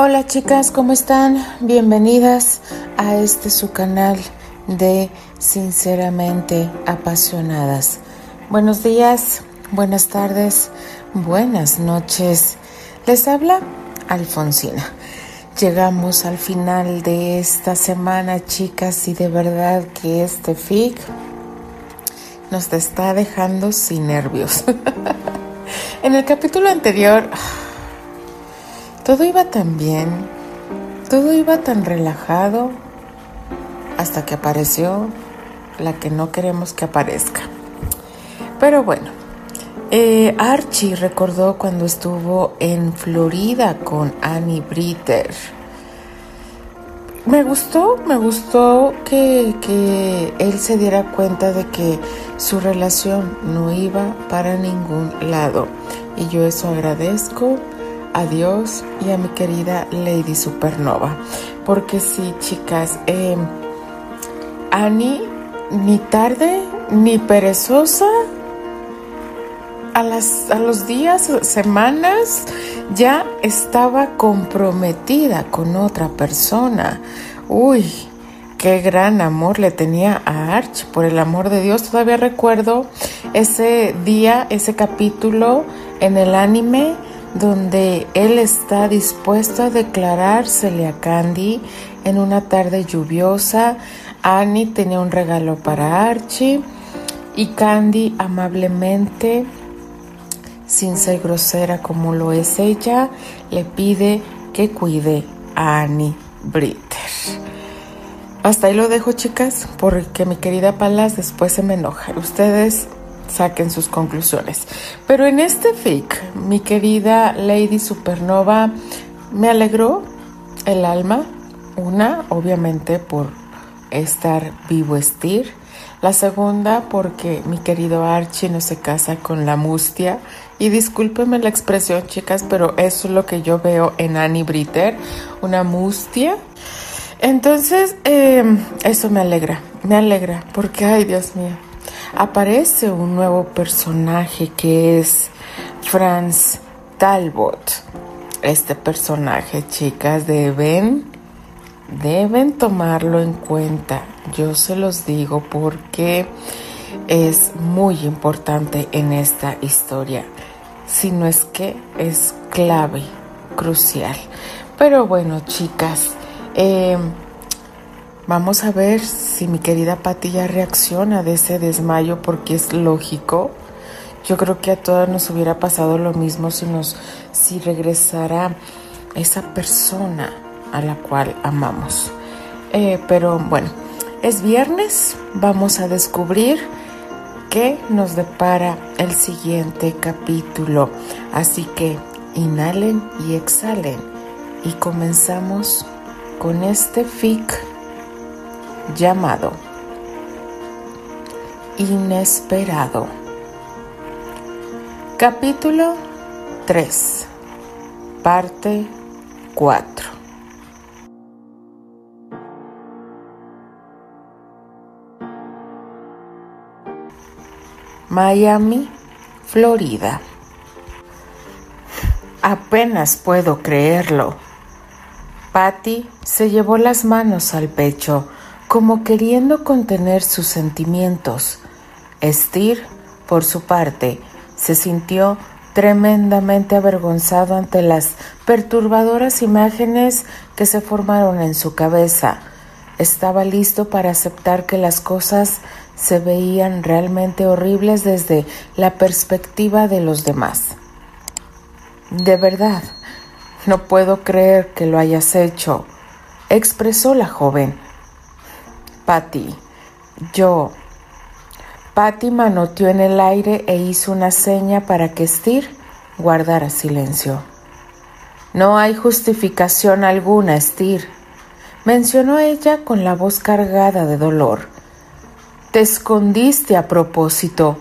Hola chicas, ¿cómo están? Bienvenidas a este su canal de Sinceramente Apasionadas. Buenos días, buenas tardes, buenas noches. Les habla Alfonsina. Llegamos al final de esta semana, chicas, y de verdad que este FIC nos está dejando sin nervios. en el capítulo anterior todo iba tan bien, todo iba tan relajado, hasta que apareció la que no queremos que aparezca. Pero bueno, eh, Archie recordó cuando estuvo en Florida con Annie Britter. Me gustó, me gustó que, que él se diera cuenta de que su relación no iba para ningún lado. Y yo eso agradezco a Dios y a mi querida Lady Supernova. Porque sí, chicas, eh, Annie ni tarde ni perezosa. A, las, a los días, semanas, ya estaba comprometida con otra persona. Uy, qué gran amor le tenía a Arch, por el amor de Dios. Todavía recuerdo ese día, ese capítulo en el anime donde él está dispuesto a declarársele a Candy en una tarde lluviosa. Annie tenía un regalo para Archie y Candy amablemente, sin ser grosera como lo es ella, le pide que cuide a Annie Britter. Hasta ahí lo dejo, chicas, porque mi querida Palas después se me enoja. Ustedes saquen sus conclusiones. Pero en este fic, mi querida Lady Supernova, me alegró el alma. Una, obviamente, por estar vivo estir. La segunda, porque mi querido Archie no se casa con la mustia. Y discúlpenme la expresión, chicas, pero eso es lo que yo veo en Annie Britter, una mustia. Entonces, eh, eso me alegra, me alegra, porque, ay, Dios mío, aparece un nuevo personaje que es Franz Talbot. Este personaje, chicas, deben, deben tomarlo en cuenta. Yo se los digo porque es muy importante en esta historia. Si no es que es clave, crucial. Pero bueno, chicas, eh, Vamos a ver si mi querida Patti ya reacciona de ese desmayo porque es lógico. Yo creo que a todas nos hubiera pasado lo mismo si nos si regresara esa persona a la cual amamos. Eh, pero bueno, es viernes, vamos a descubrir qué nos depara el siguiente capítulo. Así que inhalen y exhalen y comenzamos con este fic llamado Inesperado. Capítulo 3. Parte 4. Miami, Florida. Apenas puedo creerlo. Patty se llevó las manos al pecho como queriendo contener sus sentimientos. Estir, por su parte, se sintió tremendamente avergonzado ante las perturbadoras imágenes que se formaron en su cabeza. Estaba listo para aceptar que las cosas se veían realmente horribles desde la perspectiva de los demás. De verdad, no puedo creer que lo hayas hecho, expresó la joven Patty, yo. Patty manoteó en el aire e hizo una seña para que Stir guardara silencio. No hay justificación alguna, Stir, mencionó ella con la voz cargada de dolor. Te escondiste a propósito.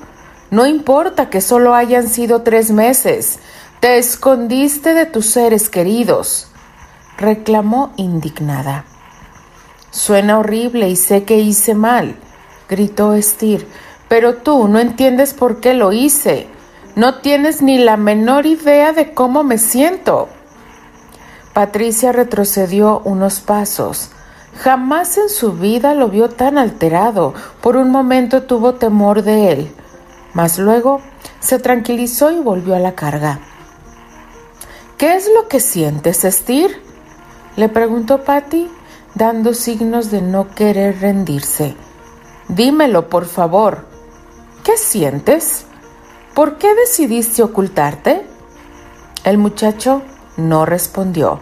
No importa que solo hayan sido tres meses. Te escondiste de tus seres queridos, reclamó indignada. Suena horrible y sé que hice mal, gritó Stir, pero tú no entiendes por qué lo hice. No tienes ni la menor idea de cómo me siento. Patricia retrocedió unos pasos. Jamás en su vida lo vio tan alterado. Por un momento tuvo temor de él, mas luego se tranquilizó y volvió a la carga. ¿Qué es lo que sientes, Estir? le preguntó Patty, dando signos de no querer rendirse. Dímelo, por favor. ¿Qué sientes? ¿Por qué decidiste ocultarte? El muchacho no respondió,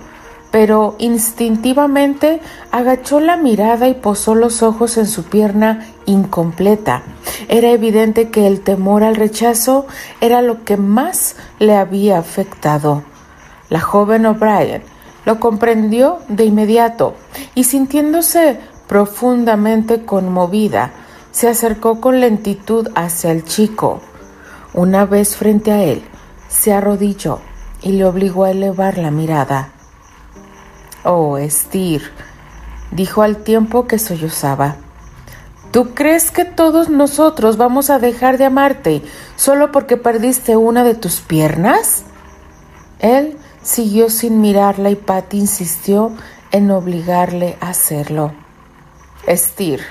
pero instintivamente agachó la mirada y posó los ojos en su pierna incompleta. Era evidente que el temor al rechazo era lo que más le había afectado. La joven O'Brien lo comprendió de inmediato y sintiéndose profundamente conmovida, se acercó con lentitud hacia el chico. Una vez frente a él, se arrodilló y le obligó a elevar la mirada. Oh, Estir, dijo al tiempo que sollozaba. ¿Tú crees que todos nosotros vamos a dejar de amarte solo porque perdiste una de tus piernas? Él siguió sin mirarla y Patty insistió en obligarle a hacerlo. Estir,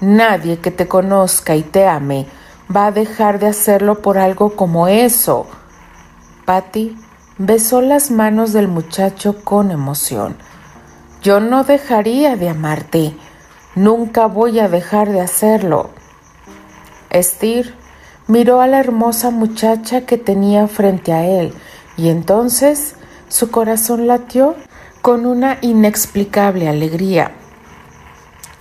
nadie que te conozca y te ame va a dejar de hacerlo por algo como eso. Patty besó las manos del muchacho con emoción. Yo no dejaría de amarte. Nunca voy a dejar de hacerlo. Estir miró a la hermosa muchacha que tenía frente a él y entonces su corazón latió con una inexplicable alegría.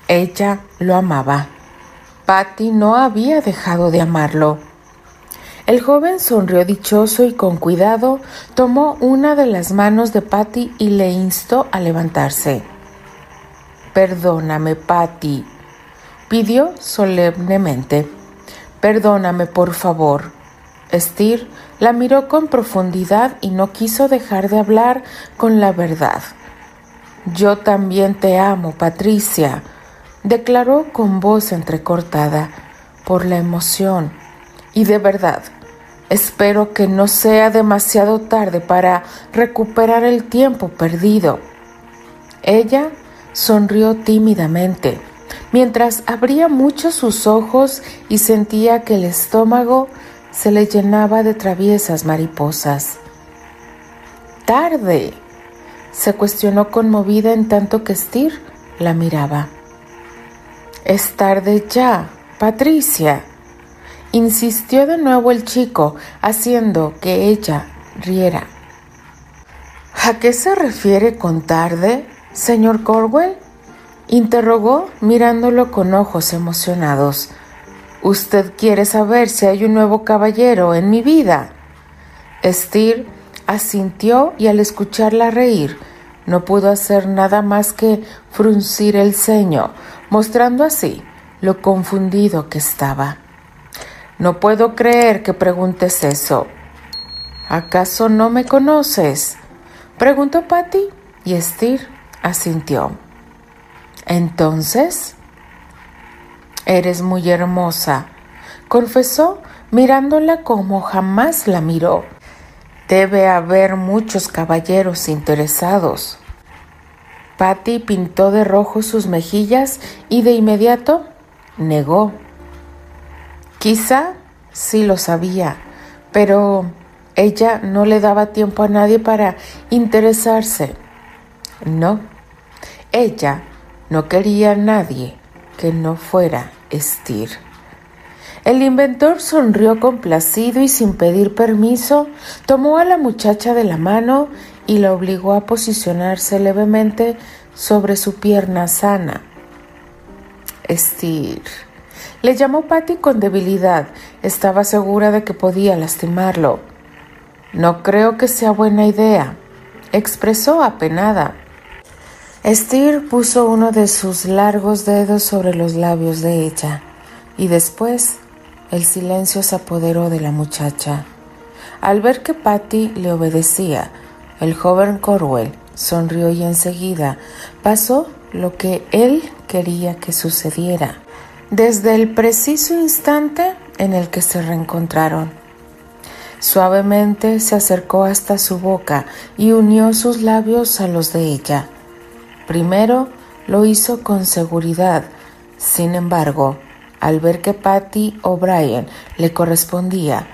Ella lo amaba. Patty no había dejado de amarlo. El joven sonrió dichoso y con cuidado tomó una de las manos de Patty y le instó a levantarse. Perdóname, Patty, pidió solemnemente. Perdóname, por favor. Steer la miró con profundidad y no quiso dejar de hablar con la verdad. Yo también te amo, Patricia, declaró con voz entrecortada por la emoción. Y de verdad, Espero que no sea demasiado tarde para recuperar el tiempo perdido. Ella sonrió tímidamente, mientras abría mucho sus ojos y sentía que el estómago se le llenaba de traviesas mariposas. Tarde, se cuestionó conmovida en tanto que Stir la miraba. Es tarde ya, Patricia, insistió de nuevo el chico, haciendo que ella riera. ¿A qué se refiere con tarde, señor Corwell? interrogó mirándolo con ojos emocionados. Usted quiere saber si hay un nuevo caballero en mi vida. Steer asintió y al escucharla reír, no pudo hacer nada más que fruncir el ceño, mostrando así lo confundido que estaba. No puedo creer que preguntes eso. ¿Acaso no me conoces? Preguntó Patty y Steer asintió. Entonces, eres muy hermosa, confesó mirándola como jamás la miró. Debe haber muchos caballeros interesados. Patty pintó de rojo sus mejillas y de inmediato negó. Quizá sí lo sabía, pero ella no le daba tiempo a nadie para interesarse. No, ella no quería a nadie que no fuera Estir. El inventor sonrió complacido y sin pedir permiso tomó a la muchacha de la mano y la obligó a posicionarse levemente sobre su pierna sana. Estir le llamó Patty con debilidad. Estaba segura de que podía lastimarlo. No creo que sea buena idea, expresó apenada. Steer puso uno de sus largos dedos sobre los labios de ella y después el silencio se apoderó de la muchacha. Al ver que Patty le obedecía, el joven Corwell sonrió y enseguida pasó lo que él quería que sucediera desde el preciso instante en el que se reencontraron. Suavemente se acercó hasta su boca y unió sus labios a los de ella. Primero lo hizo con seguridad. Sin embargo, al ver que Patty O'Brien le correspondía,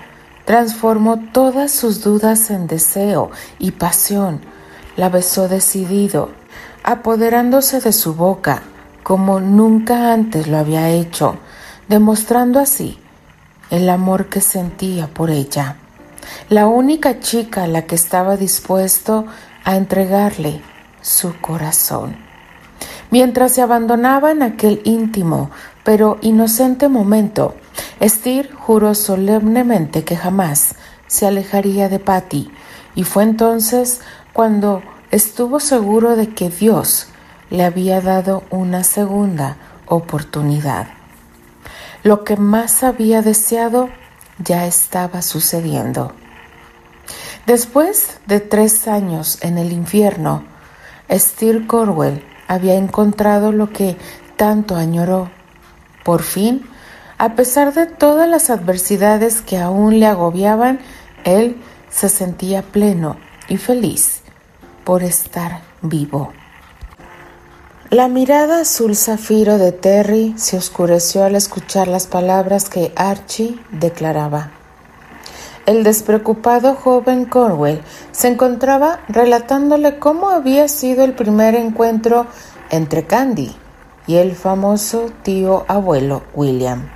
transformó todas sus dudas en deseo y pasión. La besó decidido, apoderándose de su boca como nunca antes lo había hecho, demostrando así el amor que sentía por ella la única chica a la que estaba dispuesto a entregarle su corazón. Mientras se abandonaba en aquel íntimo pero inocente momento, Steer juró solemnemente que jamás se alejaría de Patty, y fue entonces cuando estuvo seguro de que Dios le había dado una segunda oportunidad. Lo que más había deseado ya estaba sucediendo. Después de tres años en el infierno, Steer Corwell había encontrado lo que tanto añoró. Por fin, a pesar de todas las adversidades que aún le agobiaban, él se sentía pleno y feliz por estar vivo. La mirada azul zafiro de Terry se oscureció al escuchar las palabras que Archie declaraba. El despreocupado joven Corwell se encontraba relatándole cómo había sido el primer encuentro entre Candy y el famoso tío abuelo William.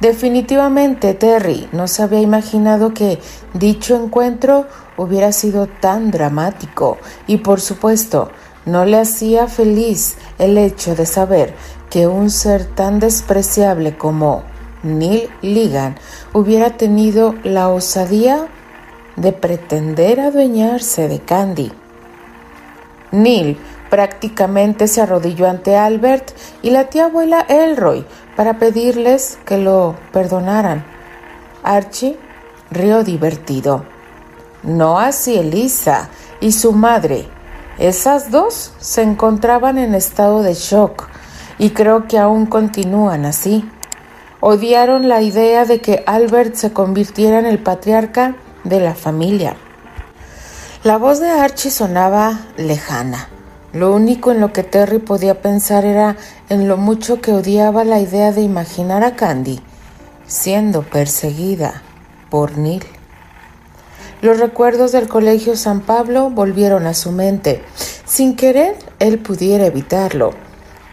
Definitivamente Terry no se había imaginado que dicho encuentro hubiera sido tan dramático y por supuesto no le hacía feliz el hecho de saber que un ser tan despreciable como Neil Ligan hubiera tenido la osadía de pretender adueñarse de Candy. Neil prácticamente se arrodilló ante Albert y la tía abuela Elroy para pedirles que lo perdonaran. Archie rió divertido. No así Elisa y su madre, esas dos se encontraban en estado de shock y creo que aún continúan así. Odiaron la idea de que Albert se convirtiera en el patriarca de la familia. La voz de Archie sonaba lejana. Lo único en lo que Terry podía pensar era en lo mucho que odiaba la idea de imaginar a Candy siendo perseguida por Neil. Los recuerdos del Colegio San Pablo volvieron a su mente. Sin querer, él pudiera evitarlo.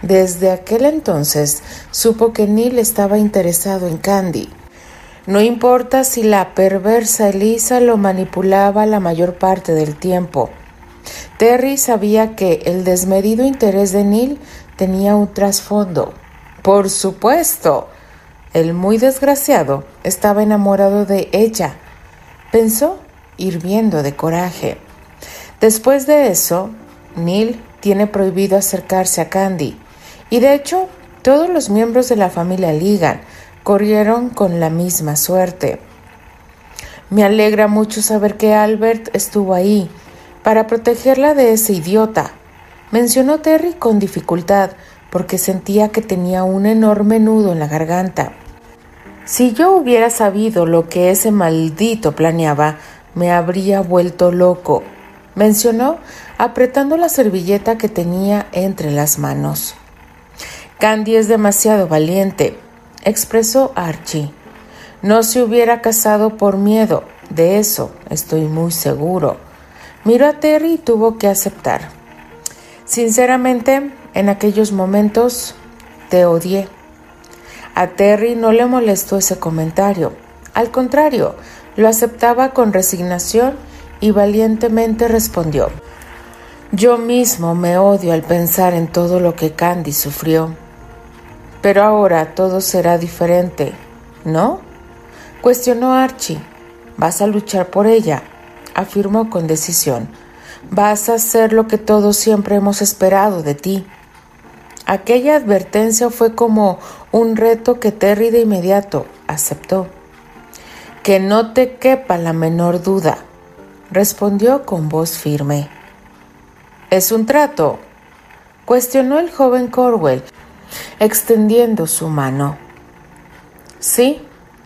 Desde aquel entonces supo que Neil estaba interesado en Candy. No importa si la perversa Elisa lo manipulaba la mayor parte del tiempo. Terry sabía que el desmedido interés de Neil tenía un trasfondo. Por supuesto, el muy desgraciado estaba enamorado de ella. Pensó hirviendo de coraje. Después de eso, Neil tiene prohibido acercarse a Candy, y de hecho todos los miembros de la familia Ligan corrieron con la misma suerte. Me alegra mucho saber que Albert estuvo ahí para protegerla de ese idiota, mencionó Terry con dificultad porque sentía que tenía un enorme nudo en la garganta. Si yo hubiera sabido lo que ese maldito planeaba, me habría vuelto loco, mencionó apretando la servilleta que tenía entre las manos. Candy es demasiado valiente, expresó Archie. No se hubiera casado por miedo, de eso estoy muy seguro. Miró a Terry y tuvo que aceptar. Sinceramente, en aquellos momentos te odié. A Terry no le molestó ese comentario. Al contrario, lo aceptaba con resignación y valientemente respondió. Yo mismo me odio al pensar en todo lo que Candy sufrió. Pero ahora todo será diferente, ¿no? Cuestionó Archie. Vas a luchar por ella, afirmó con decisión. Vas a hacer lo que todos siempre hemos esperado de ti. Aquella advertencia fue como un reto que Terry de inmediato aceptó. Que no te quepa la menor duda, respondió con voz firme. ¿Es un trato? cuestionó el joven Corwell, extendiendo su mano. Sí,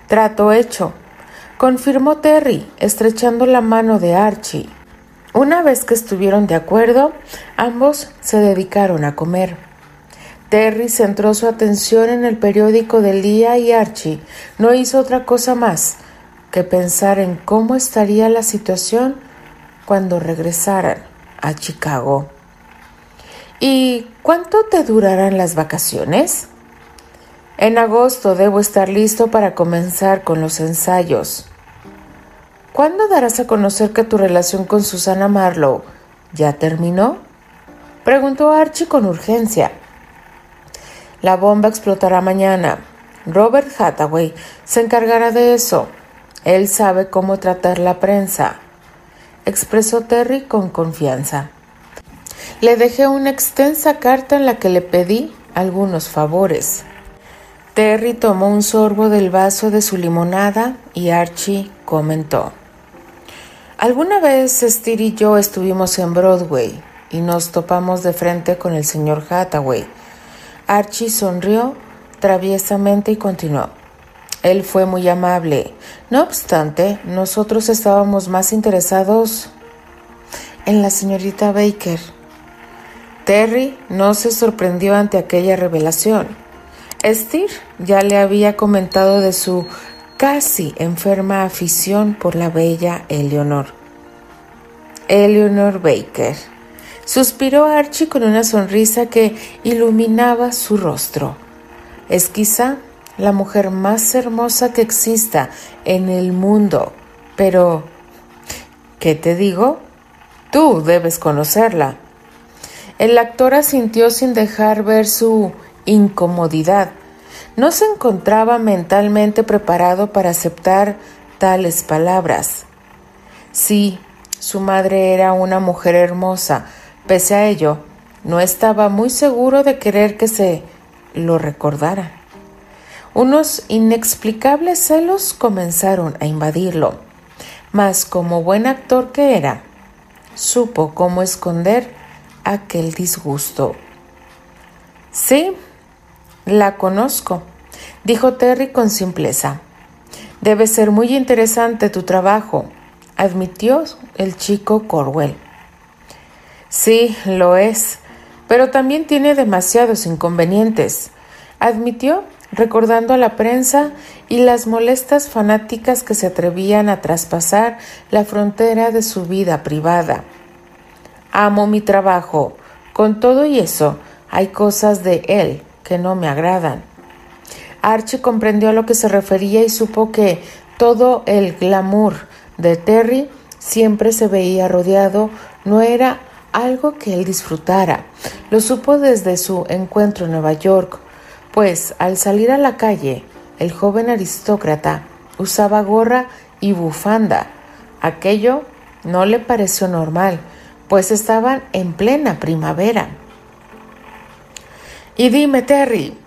trato hecho. confirmó Terry, estrechando la mano de Archie. Una vez que estuvieron de acuerdo, ambos se dedicaron a comer. Terry centró su atención en el periódico del día y Archie no hizo otra cosa más que pensar en cómo estaría la situación cuando regresaran a Chicago. ¿Y cuánto te durarán las vacaciones? En agosto debo estar listo para comenzar con los ensayos. ¿Cuándo darás a conocer que tu relación con Susana Marlowe ya terminó? Preguntó Archie con urgencia. La bomba explotará mañana. Robert Hathaway se encargará de eso. Él sabe cómo tratar la prensa, expresó Terry con confianza. Le dejé una extensa carta en la que le pedí algunos favores. Terry tomó un sorbo del vaso de su limonada y Archie comentó. Alguna vez Steer y yo estuvimos en Broadway y nos topamos de frente con el señor Hathaway. Archie sonrió traviesamente y continuó. Él fue muy amable. No obstante, nosotros estábamos más interesados en la señorita Baker. Terry no se sorprendió ante aquella revelación. Steer ya le había comentado de su casi enferma afición por la bella Eleonor. Eleanor Baker. Suspiró Archie con una sonrisa que iluminaba su rostro. Es quizá la mujer más hermosa que exista en el mundo. Pero, ¿qué te digo? Tú debes conocerla. El actor asintió sin dejar ver su incomodidad. No se encontraba mentalmente preparado para aceptar tales palabras. Sí, su madre era una mujer hermosa. Pese a ello, no estaba muy seguro de querer que se lo recordara. Unos inexplicables celos comenzaron a invadirlo, mas como buen actor que era, supo cómo esconder aquel disgusto. Sí, la conozco, dijo Terry con simpleza. Debe ser muy interesante tu trabajo, admitió el chico Corwell. Sí, lo es, pero también tiene demasiados inconvenientes, admitió recordando a la prensa y las molestas fanáticas que se atrevían a traspasar la frontera de su vida privada. Amo mi trabajo. Con todo y eso, hay cosas de él que no me agradan. Archie comprendió a lo que se refería y supo que todo el glamour de Terry siempre se veía rodeado, no era algo que él disfrutara. Lo supo desde su encuentro en Nueva York, pues al salir a la calle, el joven aristócrata usaba gorra y bufanda. Aquello no le pareció normal, pues estaban en plena primavera. Y dime, Terry,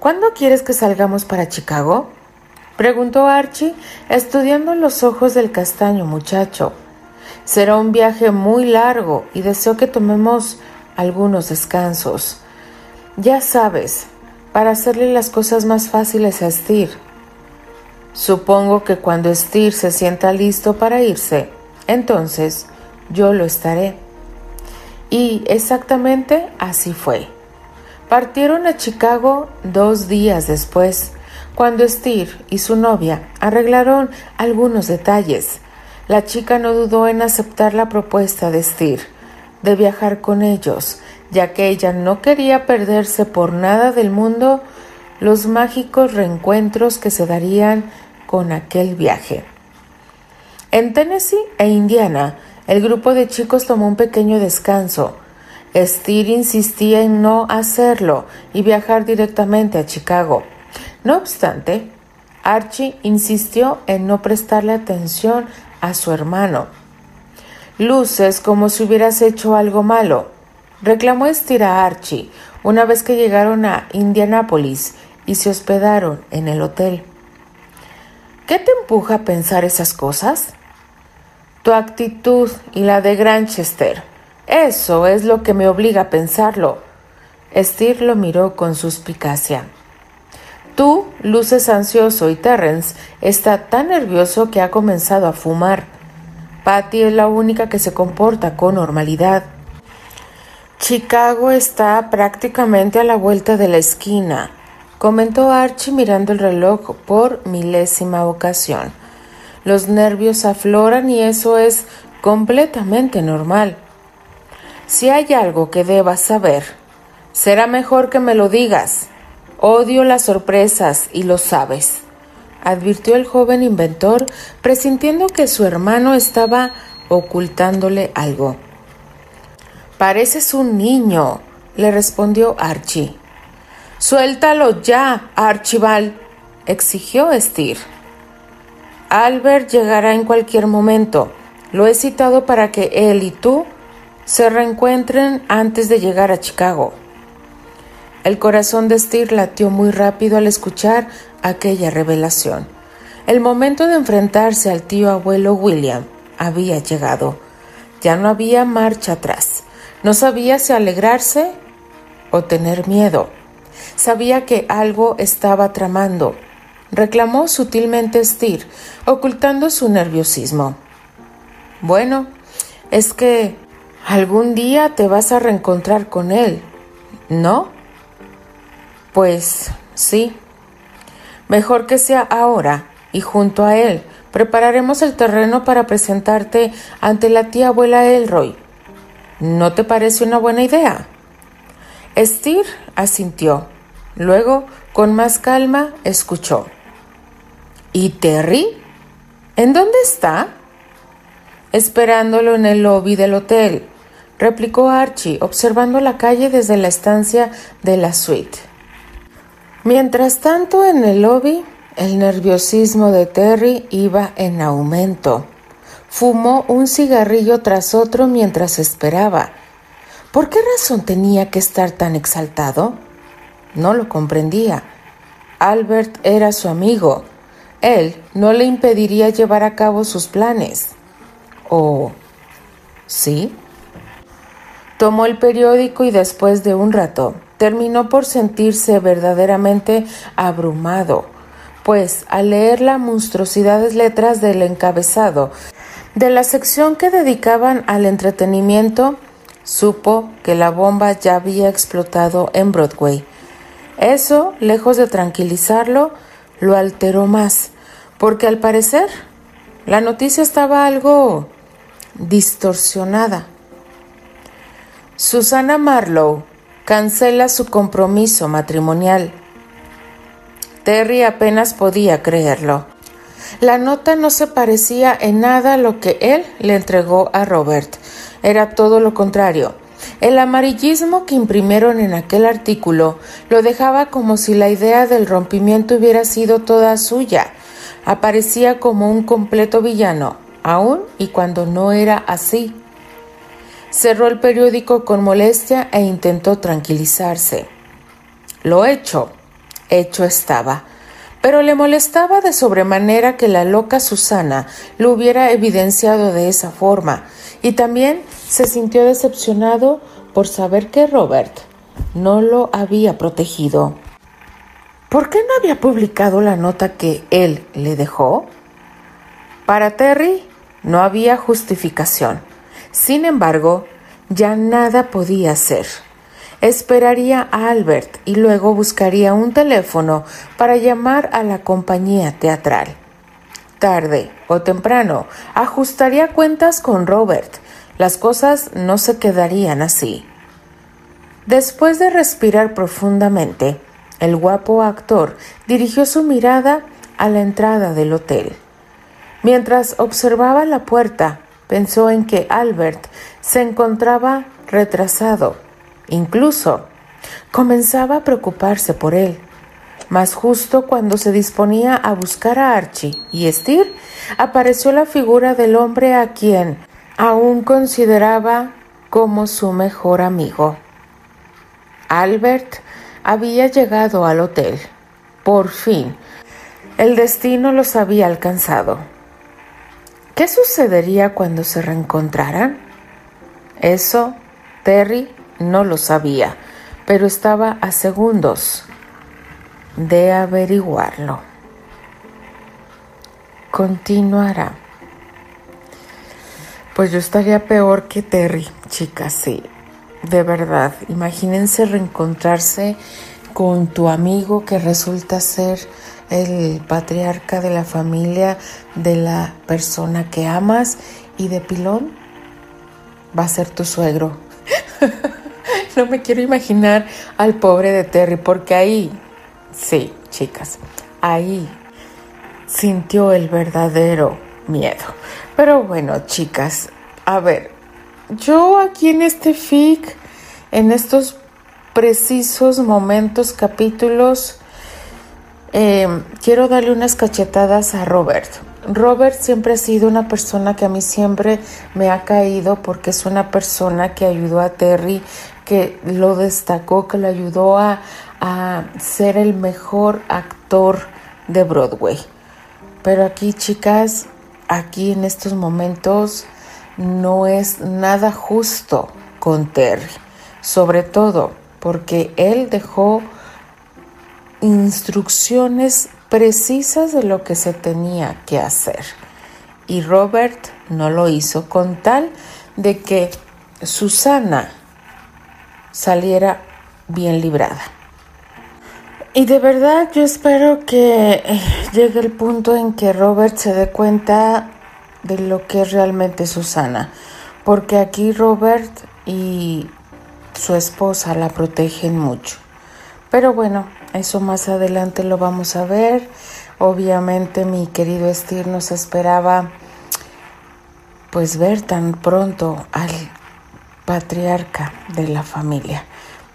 ¿cuándo quieres que salgamos para Chicago? preguntó Archie, estudiando los ojos del castaño muchacho. Será un viaje muy largo y deseo que tomemos algunos descansos. Ya sabes, para hacerle las cosas más fáciles a Steer. Supongo que cuando Steer se sienta listo para irse, entonces yo lo estaré. Y exactamente así fue. Partieron a Chicago dos días después, cuando Steer y su novia arreglaron algunos detalles. La chica no dudó en aceptar la propuesta de Steer de viajar con ellos ya que ella no quería perderse por nada del mundo los mágicos reencuentros que se darían con aquel viaje. En Tennessee e Indiana, el grupo de chicos tomó un pequeño descanso. Steer insistía en no hacerlo y viajar directamente a Chicago. No obstante, Archie insistió en no prestarle atención a su hermano. Luces como si hubieras hecho algo malo, reclamó Estira Archie una vez que llegaron a Indianápolis y se hospedaron en el hotel. ¿Qué te empuja a pensar esas cosas? Tu actitud y la de Granchester. Eso es lo que me obliga a pensarlo. Steer lo miró con suspicacia. Tú luces ansioso y Terrence está tan nervioso que ha comenzado a fumar. Patty es la única que se comporta con normalidad. Chicago está prácticamente a la vuelta de la esquina, comentó Archie mirando el reloj por milésima ocasión. Los nervios afloran y eso es completamente normal. Si hay algo que debas saber, será mejor que me lo digas. Odio las sorpresas y lo sabes, advirtió el joven inventor, presintiendo que su hermano estaba ocultándole algo. Pareces un niño, le respondió Archie. Suéltalo ya, Archibald, exigió Steer. Albert llegará en cualquier momento. Lo he citado para que él y tú se reencuentren antes de llegar a Chicago. El corazón de Steer latió muy rápido al escuchar aquella revelación. El momento de enfrentarse al tío abuelo William había llegado. Ya no había marcha atrás. No sabía si alegrarse o tener miedo. Sabía que algo estaba tramando. Reclamó sutilmente Steer, ocultando su nerviosismo. Bueno, es que algún día te vas a reencontrar con él, ¿no? Pues sí. Mejor que sea ahora y junto a él prepararemos el terreno para presentarte ante la tía abuela Elroy. ¿No te parece una buena idea? Steer asintió. Luego, con más calma, escuchó. ¿Y Terry? ¿En dónde está? Esperándolo en el lobby del hotel, replicó Archie, observando la calle desde la estancia de la suite. Mientras tanto, en el lobby, el nerviosismo de Terry iba en aumento. Fumó un cigarrillo tras otro mientras esperaba. ¿Por qué razón tenía que estar tan exaltado? No lo comprendía. Albert era su amigo. Él no le impediría llevar a cabo sus planes. ¿O sí? Tomó el periódico y después de un rato terminó por sentirse verdaderamente abrumado, pues al leer las monstruosidades letras del encabezado de la sección que dedicaban al entretenimiento, supo que la bomba ya había explotado en Broadway. Eso, lejos de tranquilizarlo, lo alteró más, porque al parecer la noticia estaba algo distorsionada. Susana Marlowe cancela su compromiso matrimonial. Terry apenas podía creerlo. La nota no se parecía en nada a lo que él le entregó a Robert. Era todo lo contrario. El amarillismo que imprimieron en aquel artículo lo dejaba como si la idea del rompimiento hubiera sido toda suya. Aparecía como un completo villano, aun y cuando no era así. Cerró el periódico con molestia e intentó tranquilizarse. Lo hecho, hecho estaba, pero le molestaba de sobremanera que la loca Susana lo hubiera evidenciado de esa forma, y también se sintió decepcionado por saber que Robert no lo había protegido. ¿Por qué no había publicado la nota que él le dejó? Para Terry no había justificación. Sin embargo, ya nada podía hacer. Esperaría a Albert y luego buscaría un teléfono para llamar a la compañía teatral. Tarde o temprano ajustaría cuentas con Robert. Las cosas no se quedarían así. Después de respirar profundamente, el guapo actor dirigió su mirada a la entrada del hotel. Mientras observaba la puerta, pensó en que Albert se encontraba retrasado. Incluso comenzaba a preocuparse por él. Mas justo cuando se disponía a buscar a Archie y Steer, apareció la figura del hombre a quien aún consideraba como su mejor amigo. Albert había llegado al hotel. Por fin, el destino los había alcanzado. ¿Qué sucedería cuando se reencontraran? Eso Terry no lo sabía, pero estaba a segundos. de averiguarlo. Continuará. Pues yo estaría peor que Terry, chicas, sí. De verdad, imagínense reencontrarse con tu amigo que resulta ser el patriarca de la familia, de la persona que amas y de pilón va a ser tu suegro. no me quiero imaginar al pobre de Terry porque ahí, sí, chicas, ahí sintió el verdadero miedo. Pero bueno, chicas, a ver, yo aquí en este fic, en estos precisos momentos, capítulos, eh, quiero darle unas cachetadas a Robert. Robert siempre ha sido una persona que a mí siempre me ha caído porque es una persona que ayudó a Terry, que lo destacó, que lo ayudó a, a ser el mejor actor de Broadway. Pero aquí, chicas, aquí en estos momentos no es nada justo con Terry, sobre todo porque él dejó instrucciones precisas de lo que se tenía que hacer. Y Robert no lo hizo con tal de que Susana saliera bien librada. Y de verdad yo espero que eh, llegue el punto en que Robert se dé cuenta de lo que es realmente Susana. Porque aquí Robert y su esposa la protegen mucho. Pero bueno, eso más adelante lo vamos a ver. Obviamente mi querido Steve nos esperaba pues ver tan pronto al patriarca de la familia.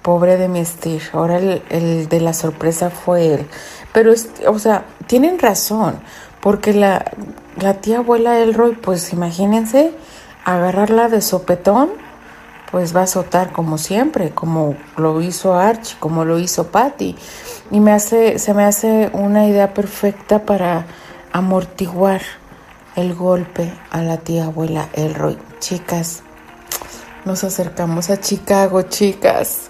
Pobre de mi Steve, ahora el, de la sorpresa fue él. Pero, o sea, tienen razón, porque la, la tía abuela Elroy, pues imagínense, agarrarla de sopetón pues va a azotar como siempre, como lo hizo Archie, como lo hizo Patty. Y me hace, se me hace una idea perfecta para amortiguar el golpe a la tía abuela Elroy. Chicas, nos acercamos a Chicago, chicas.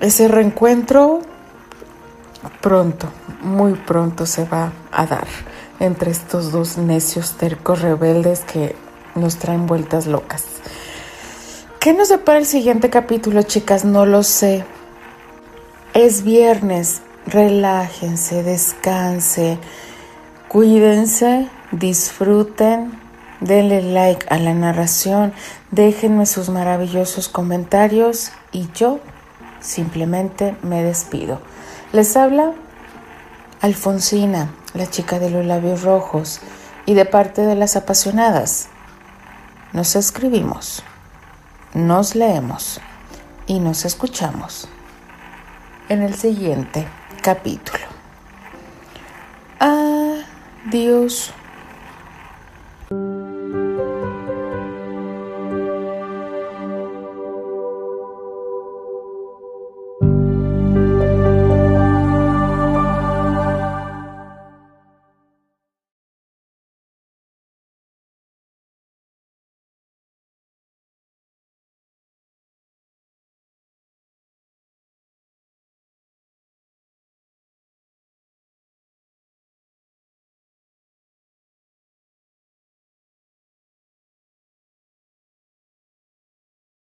Ese reencuentro pronto, muy pronto se va a dar entre estos dos necios tercos rebeldes que nos traen vueltas locas. ¿Qué nos depara el siguiente capítulo, chicas? No lo sé. Es viernes. Relájense, descanse, cuídense, disfruten, denle like a la narración, déjenme sus maravillosos comentarios y yo simplemente me despido. Les habla Alfonsina, la chica de los labios rojos, y de parte de las apasionadas. Nos escribimos nos leemos y nos escuchamos en el siguiente capítulo. Adiós.